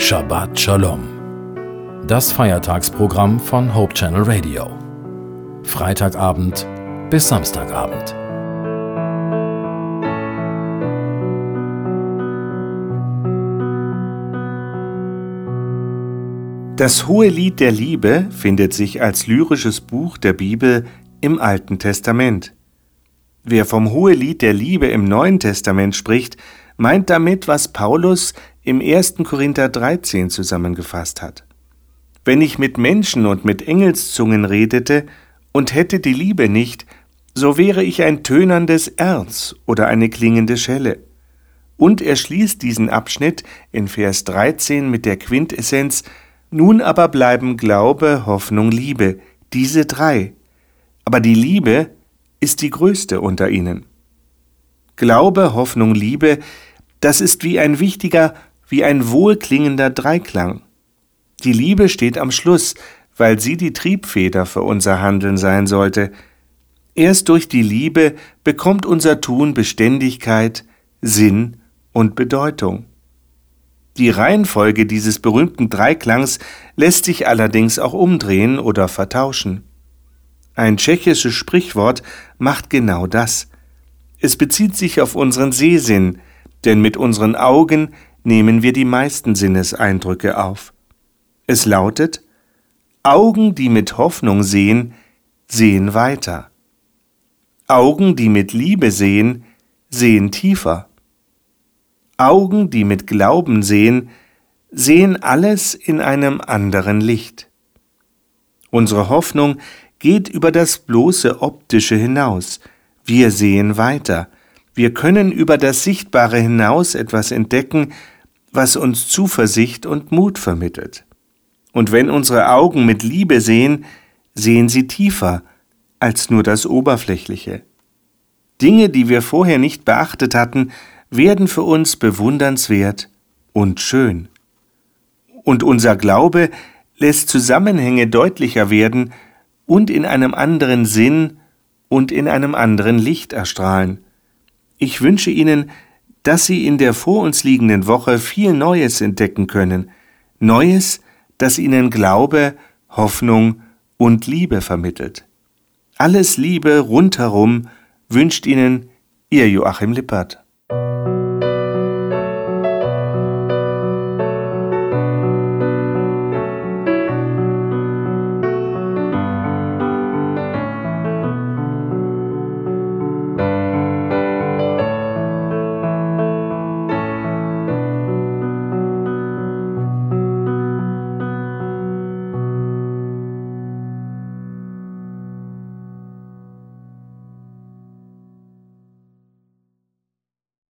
Shabbat Shalom. Das Feiertagsprogramm von Hope Channel Radio. Freitagabend bis Samstagabend. Das Hohe Lied der Liebe findet sich als lyrisches Buch der Bibel im Alten Testament. Wer vom Hohelied der Liebe im Neuen Testament spricht, meint damit, was Paulus im 1. Korinther 13 zusammengefasst hat. Wenn ich mit Menschen und mit Engelszungen redete und hätte die Liebe nicht, so wäre ich ein tönerndes Erz oder eine klingende Schelle. Und er schließt diesen Abschnitt in Vers 13 mit der Quintessenz Nun aber bleiben Glaube, Hoffnung, Liebe, diese drei. Aber die Liebe ist die größte unter ihnen. Glaube, Hoffnung, Liebe das ist wie ein wichtiger, wie ein wohlklingender Dreiklang. Die Liebe steht am Schluss, weil sie die Triebfeder für unser Handeln sein sollte. Erst durch die Liebe bekommt unser Tun Beständigkeit, Sinn und Bedeutung. Die Reihenfolge dieses berühmten Dreiklangs lässt sich allerdings auch umdrehen oder vertauschen. Ein tschechisches Sprichwort macht genau das. Es bezieht sich auf unseren Sehsinn, denn mit unseren Augen nehmen wir die meisten Sinneseindrücke auf. Es lautet Augen, die mit Hoffnung sehen, sehen weiter. Augen, die mit Liebe sehen, sehen tiefer. Augen, die mit Glauben sehen, sehen alles in einem anderen Licht. Unsere Hoffnung geht über das bloße optische hinaus. Wir sehen weiter, wir können über das Sichtbare hinaus etwas entdecken, was uns Zuversicht und Mut vermittelt. Und wenn unsere Augen mit Liebe sehen, sehen sie tiefer als nur das Oberflächliche. Dinge, die wir vorher nicht beachtet hatten, werden für uns bewundernswert und schön. Und unser Glaube lässt Zusammenhänge deutlicher werden und in einem anderen Sinn und in einem anderen Licht erstrahlen. Ich wünsche Ihnen, dass Sie in der vor uns liegenden Woche viel Neues entdecken können, Neues, das Ihnen Glaube, Hoffnung und Liebe vermittelt. Alles Liebe rundherum wünscht Ihnen Ihr Joachim Lippert.